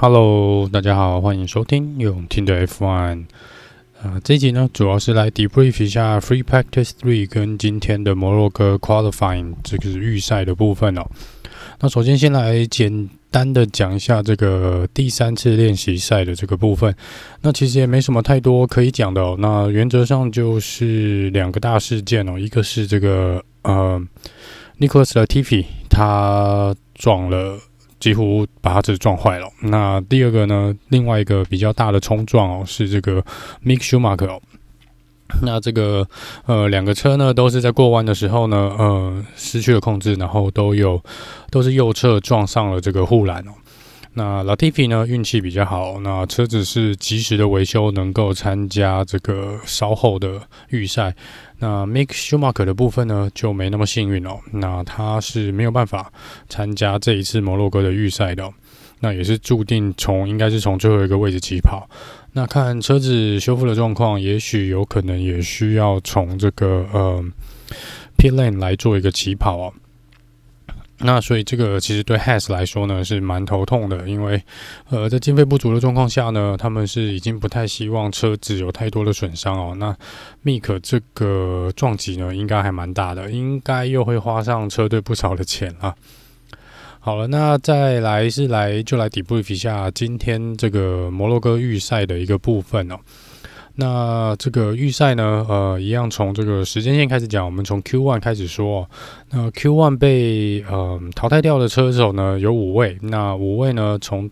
Hello，大家好，欢迎收听永听的 F1。呃，这集呢，主要是来 debrief 一下 Free Practice Three 跟今天的摩洛哥 Qualifying 这个是预赛的部分哦。那首先先来简单的讲一下这个第三次练习赛的这个部分。那其实也没什么太多可以讲的哦。那原则上就是两个大事件哦，一个是这个呃 Nicholas Latifi 他撞了。几乎把他车撞坏了。那第二个呢？另外一个比较大的冲撞哦，是这个 Mick Schumacher。那这个呃，两个车呢，都是在过弯的时候呢，呃，失去了控制，然后都有都是右侧撞上了这个护栏哦。那 Latifi 呢，运气比较好，那车子是及时的维修，能够参加这个稍后的预赛。那 Mick Schumacher 的部分呢，就没那么幸运哦。那他是没有办法参加这一次摩洛哥的预赛的。那也是注定从应该是从最后一个位置起跑。那看车子修复的状况，也许有可能也需要从这个呃 Pit Lane 来做一个起跑哦。那所以这个其实对 Has 来说呢是蛮头痛的，因为呃在经费不足的状况下呢，他们是已经不太希望车子有太多的损伤哦。那 Mick 这个撞击呢应该还蛮大的，应该又会花上车队不少的钱啊。好了，那再来是来就来 debrief 一下今天这个摩洛哥预赛的一个部分哦。那这个预赛呢，呃，一样从这个时间线开始讲，我们从 Q one 开始说。那 Q one 被呃淘汰掉的车手呢有五位，那五位呢从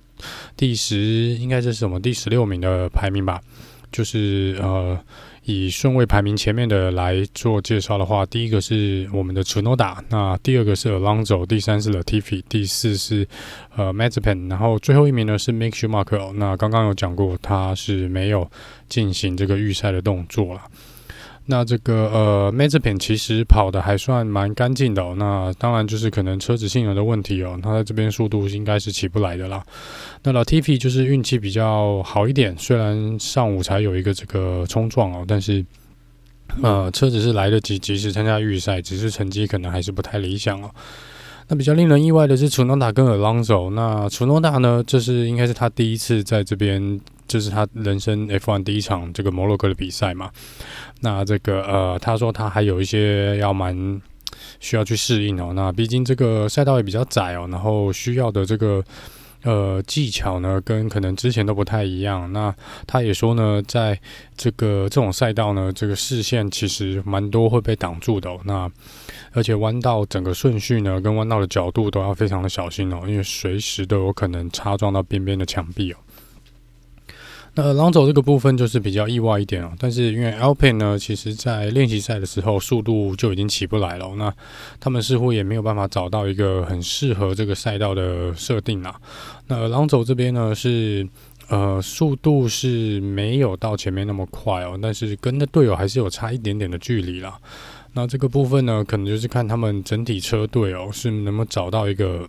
第十应该是什么第十六名的排名吧，就是呃。以顺位排名前面的来做介绍的话，第一个是我们的 Chunoda，那第二个是 Alonso，第三是 Latifi，第四是呃 m a z p e n 然后最后一名呢是 Mikshumark。那刚刚有讲过，他是没有进行这个预赛的动作了。那这个呃，Mazepin 其实跑的还算蛮干净的哦。那当然就是可能车子性能的问题哦。它在这边速度应该是起不来的啦。那老 T P 就是运气比较好一点，虽然上午才有一个这个冲撞哦，但是呃，车子是来得及及时参加预赛，只是成绩可能还是不太理想哦。那比较令人意外的是楚诺达跟 Alonso。那楚诺达呢，这是应该是他第一次在这边。就是他人生 F1 第一场这个摩洛哥的比赛嘛？那这个呃，他说他还有一些要蛮需要去适应哦。那毕竟这个赛道也比较窄哦，然后需要的这个呃技巧呢，跟可能之前都不太一样。那他也说呢，在这个这种赛道呢，这个视线其实蛮多会被挡住的。那而且弯道整个顺序呢，跟弯道的角度都要非常的小心哦，因为随时都有可能擦撞到边边的墙壁哦。那 Alonso 这个部分就是比较意外一点哦，但是因为 Alpine 呢，其实在练习赛的时候速度就已经起不来了，那他们似乎也没有办法找到一个很适合这个赛道的设定啦。那 Alonso 这边呢是呃速度是没有到前面那么快哦，但是跟的队友还是有差一点点的距离啦。那这个部分呢，可能就是看他们整体车队哦是能不能找到一个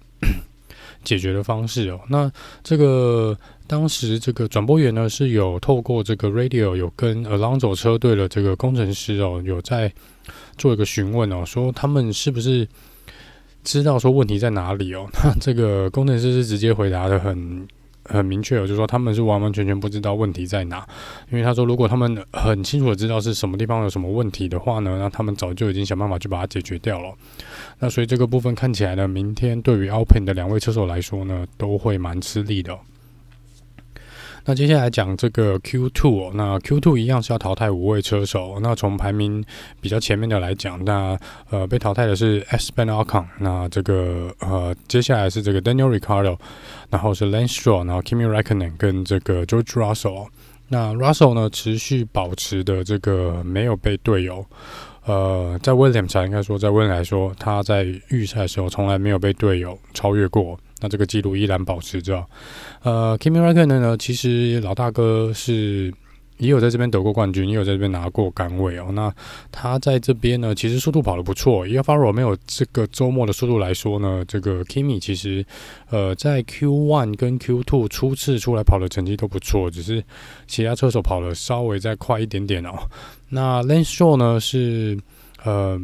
解决的方式哦。那这个。当时这个转播员呢是有透过这个 radio 有跟 Alonso 车队的这个工程师哦有在做一个询问哦，说他们是不是知道说问题在哪里哦？那这个工程师是直接回答的很很明确哦，就说他们是完完全全不知道问题在哪，因为他说如果他们很清楚的知道是什么地方有什么问题的话呢，那他们早就已经想办法去把它解决掉了。那所以这个部分看起来呢，明天对于 Open 的两位车手来说呢，都会蛮吃力的。那接下来讲这个 Q2 哦，那 Q2 一样是要淘汰五位车手。那从排名比较前面的来讲，那呃被淘汰的是 Esteban Ocon，那这个呃接下来是这个 Daniel r i c a r d o 然后是 Lance Stroll，然后 Kimi Räikkönen 跟这个 George Russell。那 Russell 呢持续保持的这个没有被队友，呃在 Williams 应该说在 William 来说，他在预赛的时候从来没有被队友超越过。那这个记录依然保持着。呃，Kimi Räikkönen 呢，其实老大哥是也有在这边得过冠军，也有在这边拿过杆位哦。那他在这边呢，其实速度跑得不错。YAFARO 没有这个周末的速度来说呢，这个 Kimi 其实呃在 Q1 跟 Q2 初次出来跑的成绩都不错，只是其他车手跑得稍微再快一点点哦。那 Lance Stroll 呢是呃。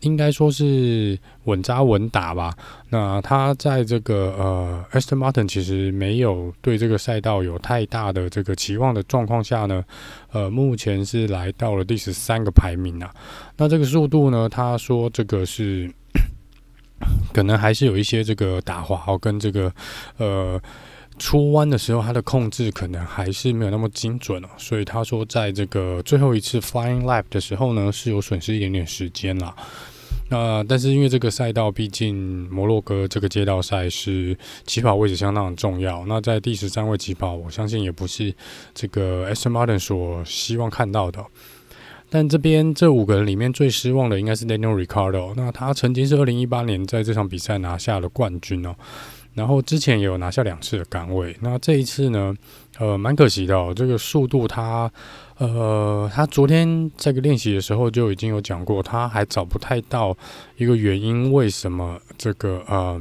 应该说是稳扎稳打吧。那他在这个呃，Aston Martin 其实没有对这个赛道有太大的这个期望的状况下呢，呃，目前是来到了第十三个排名啊。那这个速度呢，他说这个是 可能还是有一些这个打滑，跟这个呃。出弯的时候，他的控制可能还是没有那么精准哦，所以他说，在这个最后一次 Flying Lap 的时候呢，是有损失一点点时间啦。那但是因为这个赛道毕竟摩洛哥这个街道赛是起跑位置相当的重要，那在第十三位起跑，我相信也不是这个 Aston Martin 所希望看到的。但这边这五个人里面最失望的应该是 Daniel Ricardo，那他曾经是二零一八年在这场比赛拿下了冠军哦。然后之前也有拿下两次的岗位，那这一次呢，呃，蛮可惜的哦。这个速度他，呃，他昨天这个练习的时候就已经有讲过，他还找不太到一个原因，为什么这个，呃。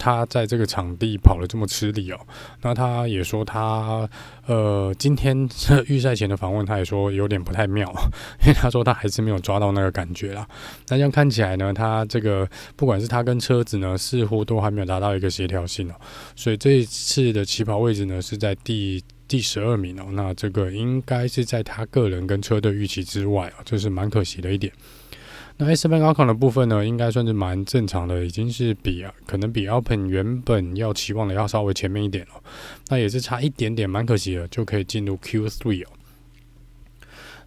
他在这个场地跑得这么吃力哦，那他也说他呃今天预赛前的访问，他也说有点不太妙，因为他说他还是没有抓到那个感觉啦。那这样看起来呢，他这个不管是他跟车子呢，似乎都还没有达到一个协调性哦，所以这一次的起跑位置呢是在第第十二名哦，那这个应该是在他个人跟车队预期之外哦，这是蛮可惜的一点。那 Esteban Ocon 的部分呢，应该算是蛮正常的，已经是比啊，可能比 Alpine 原本要期望的要稍微前面一点了。那也是差一点点，蛮可惜的，就可以进入 Q3 哦。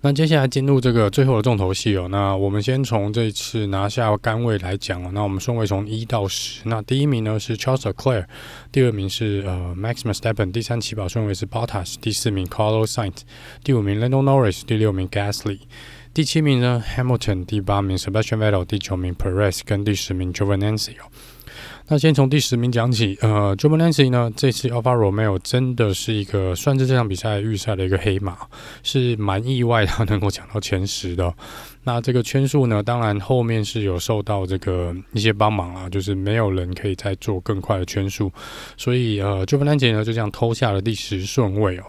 那接下来进入这个最后的重头戏哦。那我们先从这一次拿下杆位来讲哦。那我们顺位从一到十，那第一名呢是 Charles Leclerc，第二名是呃 Max Verstappen，第三起跑顺位是 Bottas，第四名 Carlos Sainz，第五名 Lando Norris，第六名 Gasly。第七名呢，Hamilton；第八名，Sebastian Vettel；第九名，Perez；跟第十名，Giovinazzi 哦。那先从第十名讲起，呃，Giovinazzi 呢，这次 Alfa Romeo 真的是一个算是这场比赛预赛的一个黑马，是蛮意外他能够抢到前十的。那这个圈数呢，当然后面是有受到这个一些帮忙啊，就是没有人可以再做更快的圈数，所以呃，Giovinazzi 呢就这样偷下了第十顺位哦。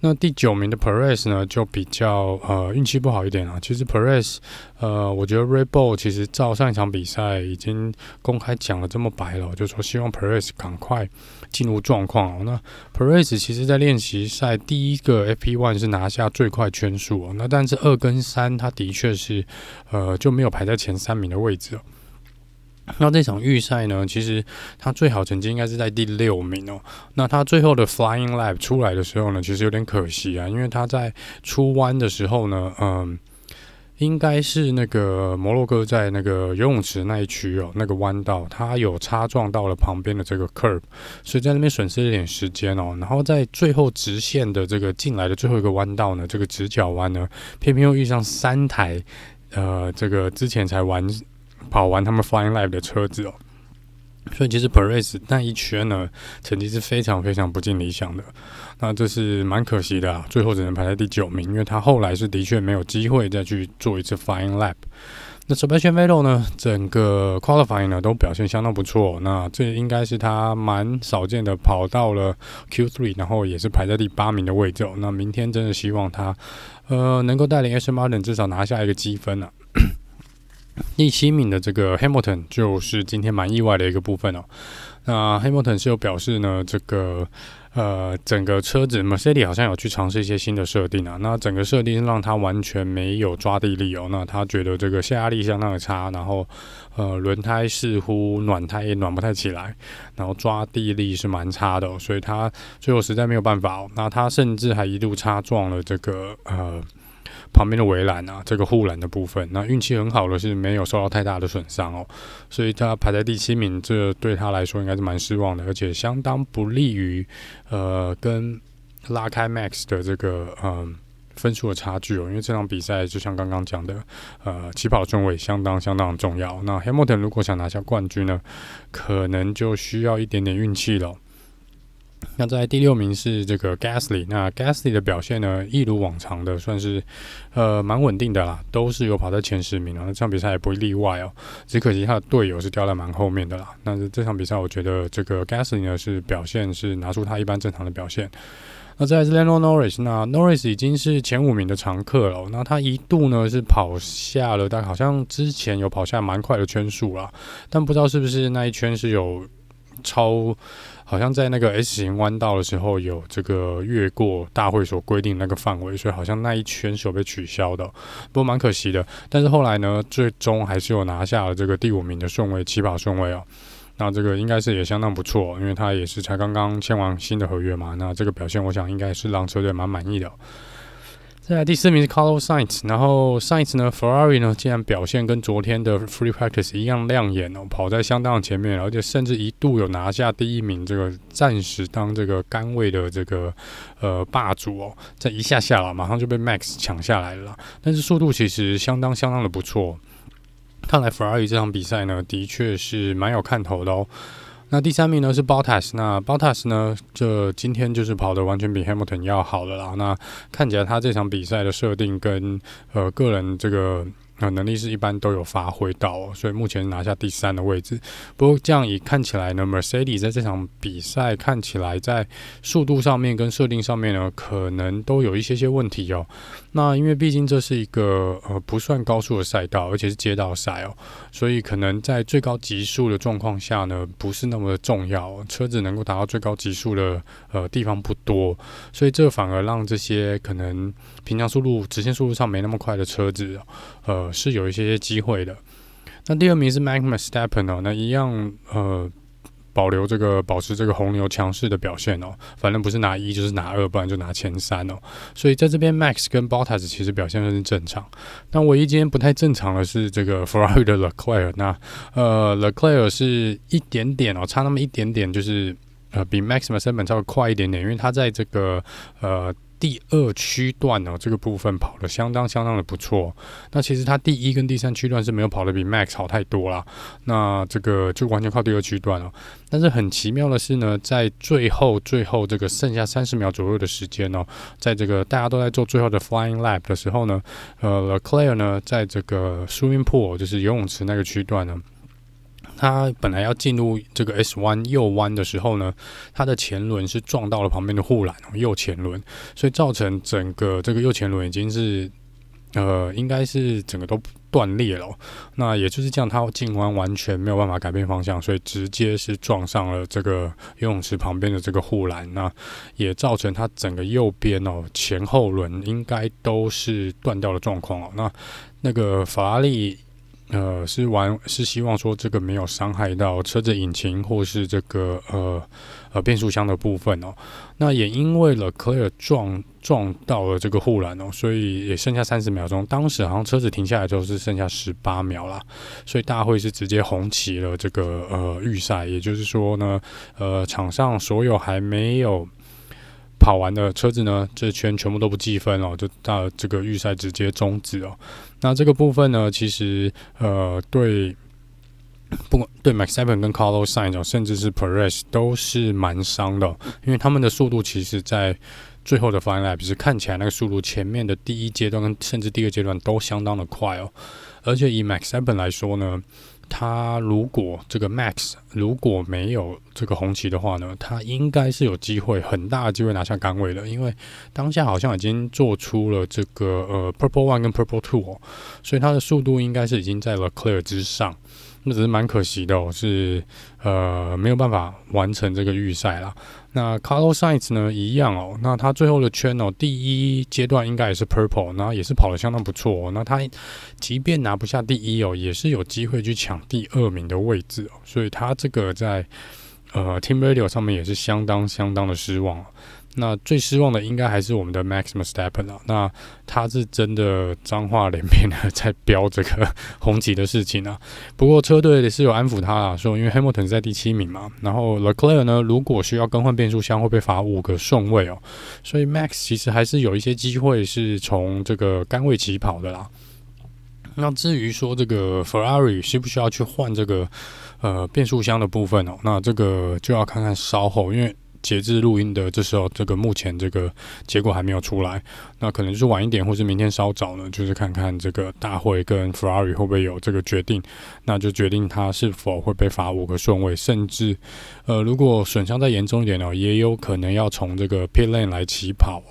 那第九名的 Perez 呢，就比较呃运气不好一点啊。其实 Perez，呃，我觉得 Red Bull 其实照上一场比赛已经公开讲了这么白了，就说希望 Perez 赶快进入状况哦。那 Perez 其实在练习赛第一个 FP1 是拿下最快圈数哦，那但是二跟三他的确是呃就没有排在前三名的位置哦。那这场预赛呢，其实他最好成绩应该是在第六名哦。那他最后的 Flying Lap 出来的时候呢，其实有点可惜啊，因为他在出弯的时候呢，嗯，应该是那个摩洛哥在那个游泳池那一区哦，那个弯道他有擦撞到了旁边的这个 curb，所以在那边损失了一点时间哦。然后在最后直线的这个进来的最后一个弯道呢，这个直角弯呢，偏偏又遇上三台呃，这个之前才完。跑完他们 Flying Lap 的车子哦，所以其实 Perez 那一圈呢，成绩是非常非常不尽理想的，那这是蛮可惜的啊，最后只能排在第九名，因为他后来是的确没有机会再去做一次 Flying Lap。那 Sebastian Vettel 呢，整个 Qualifying 呢都表现相当不错，那这应该是他蛮少见的，跑到了 Q3，然后也是排在第八名的位置哦。那明天真的希望他呃能够带领 Aston Martin 至少拿下一个积分啊。第七名的这个 Hamilton 就是今天蛮意外的一个部分哦。那 Hamilton 是有表示呢，这个呃整个车子 Mercedes 好像有去尝试一些新的设定啊。那整个设定让他完全没有抓地力哦。那他觉得这个下压力相当的差，然后呃轮胎似乎暖胎也暖不太起来，然后抓地力是蛮差的哦，所以他最后实在没有办法哦。那他甚至还一度擦撞了这个呃。旁边的围栏啊，这个护栏的部分，那运气很好的是没有受到太大的损伤哦，所以他排在第七名，这对他来说应该是蛮失望的，而且相当不利于呃跟拉开 Max 的这个嗯、分数的差距哦，因为这场比赛就像刚刚讲的，呃起跑顺位相当相当重要。那 Hamilton 如果想拿下冠军呢，可能就需要一点点运气了。那在第六名是这个 Gasly，那 Gasly 的表现呢，一如往常的算是呃蛮稳定的啦，都是有跑在前十名啊。那这场比赛也不会例外哦，只可惜他的队友是掉在蛮后面的啦。但是这场比赛我觉得这个 Gasly 呢是表现是拿出他一般正常的表现。那再来是 Lando Norris，那 Norris 已经是前五名的常客了。那他一度呢是跑下了，但好像之前有跑下蛮快的圈数啦，但不知道是不是那一圈是有超。好像在那个 S 型弯道的时候，有这个越过大会所规定那个范围，所以好像那一圈是有被取消的，不过蛮可惜的。但是后来呢，最终还是有拿下了这个第五名的顺位，起跑顺位哦。那这个应该是也相当不错，因为他也是才刚刚签完新的合约嘛。那这个表现，我想应该是让车队蛮满意的。再来第四名是 Carlos Sainz，然后 Sainz 呢，Ferrari 呢，竟然表现跟昨天的 Free Practice 一样亮眼哦，跑在相当前面，而且甚至一度有拿下第一名，这个暂时当这个杆位的这个呃霸主哦，在一下下了，马上就被 Max 抢下来了，但是速度其实相当相当的不错，看来 Ferrari 这场比赛呢，的确是蛮有看头的哦。那第三名呢是 Bottas，那 Bottas 呢，这今天就是跑的完全比 Hamilton 要好了啦。那看起来他这场比赛的设定跟呃个人这个。啊，能力是一般都有发挥到，所以目前拿下第三的位置。不过这样一看起来呢，Mercedes 在这场比赛看起来在速度上面跟设定上面呢，可能都有一些些问题哦。那因为毕竟这是一个呃不算高速的赛道，而且是街道赛哦，所以可能在最高极速的状况下呢，不是那么的重要。车子能够达到最高极速的呃地方不多，所以这反而让这些可能平常速度直线速度上没那么快的车子，呃。是有一些些机会的。那第二名是 Max Verstappen 哦，那一样呃保留这个保持这个红牛强势的表现哦，反正不是拿一就是拿二，不然就拿前三哦。所以在这边 Max 跟 Bottas 其实表现都是正常。那唯一今天不太正常的是这个 Ferrari 的 Leclerc，那呃 Leclerc 是一点点哦，差那么一点点，就是呃比 Max Verstappen 稍微快一点点，因为他在这个呃。第二区段呢，这个部分跑得相当相当的不错。那其实他第一跟第三区段是没有跑得比 Max 好太多啦。那这个就完全靠第二区段了。但是很奇妙的是呢，在最后最后这个剩下三十秒左右的时间呢，在这个大家都在做最后的 Flying Lap 的时候呢，呃，Leclaire 呢，在这个 Swimming Pool 就是游泳池那个区段呢。他本来要进入这个 S 弯右弯的时候呢，他的前轮是撞到了旁边的护栏哦，右前轮，所以造成整个这个右前轮已经是呃，应该是整个都断裂了。那也就是这样，他进弯完全没有办法改变方向，所以直接是撞上了这个游泳池旁边的这个护栏。那也造成他整个右边哦，前后轮应该都是断掉的状况哦。那那个法拉利。呃，是玩是希望说这个没有伤害到车子引擎或是这个呃呃变速箱的部分哦。那也因为了 Clear 撞撞到了这个护栏哦，所以也剩下三十秒钟。当时好像车子停下来之后是剩下十八秒啦，所以大会是直接红旗了这个呃预赛，也就是说呢，呃场上所有还没有。跑完的车子呢，这圈全部都不计分哦，就到这个预赛直接终止哦。那这个部分呢，其实呃，对，不管对 Max Seven 跟 Carlos Sainz 甚至是 Perez 都是蛮伤的，因为他们的速度其实在最后的 Final Lap 是看起来那个速度，前面的第一阶段跟甚至第二阶段都相当的快哦，而且以 Max Seven 来说呢。他如果这个 Max 如果没有这个红旗的话呢，他应该是有机会，很大的机会拿下杆位的，因为当下好像已经做出了这个呃 Purple One 跟 Purple Two 哦，所以它的速度应该是已经在了 Clear 之上。那只是蛮可惜的哦，是呃没有办法完成这个预赛啦。那 Carlos Sainz 呢一样哦，那他最后的圈哦，第一阶段应该也是 Purple，然后也是跑得相当不错哦。那他即便拿不下第一哦，也是有机会去抢第二名的位置哦。所以他这个在呃 Team Radio 上面也是相当相当的失望。那最失望的应该还是我们的 Max Verstappen 啊，那他是真的脏话连篇的 在飙这个 红旗的事情啊。不过车队也是有安抚他啊，说因为 Hamilton 在第七名嘛，然后 Leclerc 呢，如果需要更换变速箱会被罚五个顺位哦，所以 Max 其实还是有一些机会是从这个杆位起跑的啦。那至于说这个 Ferrari 需不需要去换这个呃变速箱的部分哦，那这个就要看看稍后，因为。截至录音的这时候，这个目前这个结果还没有出来，那可能就是晚一点，或是明天稍早呢，就是看看这个大会跟 Ferrari 会不会有这个决定，那就决定他是否会被罚五个顺位，甚至呃，如果损伤再严重一点呢，也有可能要从这个 Pit Lane 来起跑。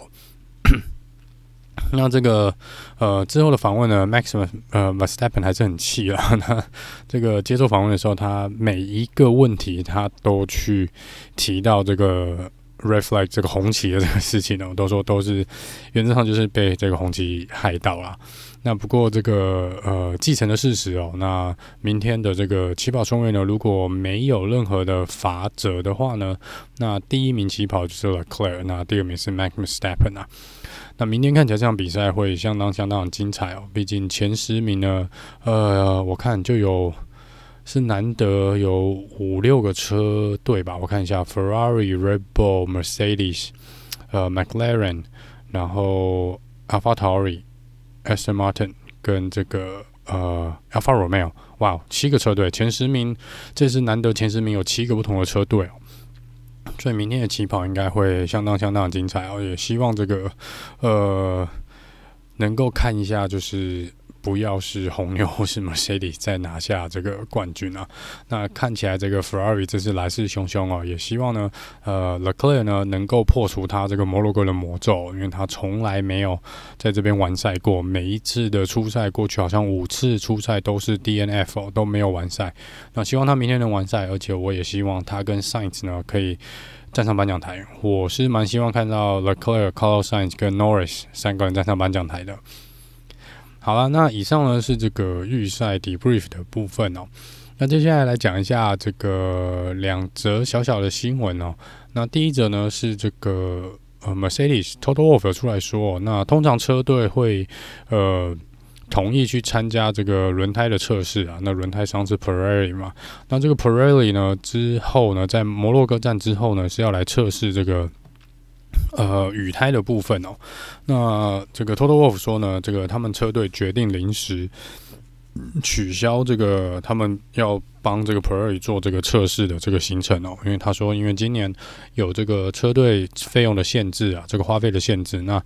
那这个呃之后的访问呢，Max 呃 Verstappen 还是很气啊。那这个接受访问的时候，他每一个问题他都去提到这个 Red Flag 这个红旗的这个事情呢，我都说都是原则上就是被这个红旗害到了。那不过这个呃继承的事实哦，那明天的这个起跑顺位呢，如果没有任何的罚则的话呢，那第一名起跑就是 Claire，那第二名是 Max Verstappen 啊。那明天看起来这场比赛会相当相当的精彩哦，毕竟前十名呢，呃，我看就有是难得有五六个车队吧，我看一下，Ferrari、Red Bull、Mercedes、呃，McLaren，然后 AlphaTauri、Aston Martin 跟这个呃 Alfa Romeo，哇，七个车队前十名，这是难得前十名有七个不同的车队哦。所以明天的起跑应该会相当相当的精彩哦，也希望这个呃能够看一下，就是不要是红牛或是 Mercedes 再拿下这个冠军啊。那看起来这个 Ferrari 这次来势汹汹哦，也希望呢呃 Leclerc 呢能够破除他这个摩洛哥的魔咒，因为他从来没有在这边完赛过，每一次的出赛过去好像五次出赛都是 DNF，都没有完赛。那希望他明天能完赛，而且我也希望他跟 Sainz 呢可以。站上颁奖台，我是蛮希望看到 Leclerc、Carlos Sainz 跟 Norris 三个人站上颁奖台的。好了，那以上呢是这个预赛 debrief 的部分哦。那接下来来讲一下这个两则小小的新闻哦。那第一则呢是这个呃 Mercedes Toto Wolff 出来说，那通常车队会呃。同意去参加这个轮胎的测试啊，那轮胎商是 Pirelli 嘛，那这个 Pirelli 呢之后呢，在摩洛哥站之后呢，是要来测试这个呃雨胎的部分哦。那这个 Toto Wolff 说呢，这个他们车队决定临时。取消这个他们要帮这个 Pirelli 做这个测试的这个行程哦，因为他说，因为今年有这个车队费用的限制啊，这个花费的限制，那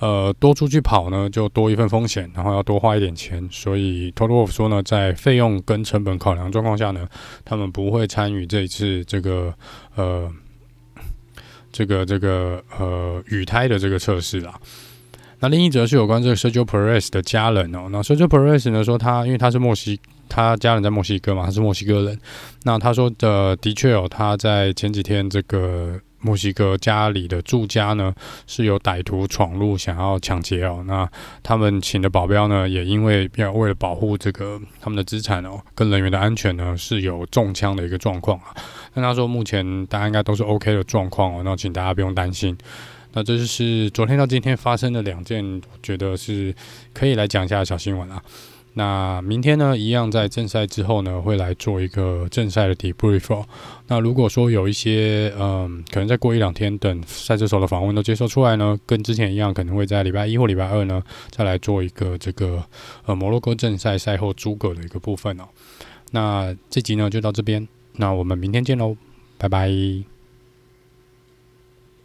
呃多出去跑呢就多一份风险，然后要多花一点钱，所以 Toto Wolff 说呢，在费用跟成本考量状况下呢，他们不会参与这一次这个呃这个这个呃雨胎的这个测试啦。那另一则是有关这个 Sergio Perez 的家人哦。那 Sergio Perez 呢说他因为他是墨西，他家人在墨西哥嘛，他是墨西哥人。那他说的的确哦，他在前几天这个墨西哥家里的住家呢是有歹徒闯入想要抢劫哦。那他们请的保镖呢也因为要为了保护这个他们的资产哦跟人员的安全呢是有中枪的一个状况啊。那他说目前大家应该都是 OK 的状况哦，那请大家不用担心。那这就是昨天到今天发生的两件，觉得是可以来讲一下小新闻啊。那明天呢，一样在正赛之后呢，会来做一个正赛的 debrief。那如果说有一些嗯，可能再过一两天，等赛车手的访问都接受出来呢，跟之前一样，可能会在礼拜一或礼拜二呢，再来做一个这个呃摩洛哥正赛赛后诸葛的一个部分哦。那这集呢就到这边，那我们明天见喽，拜拜。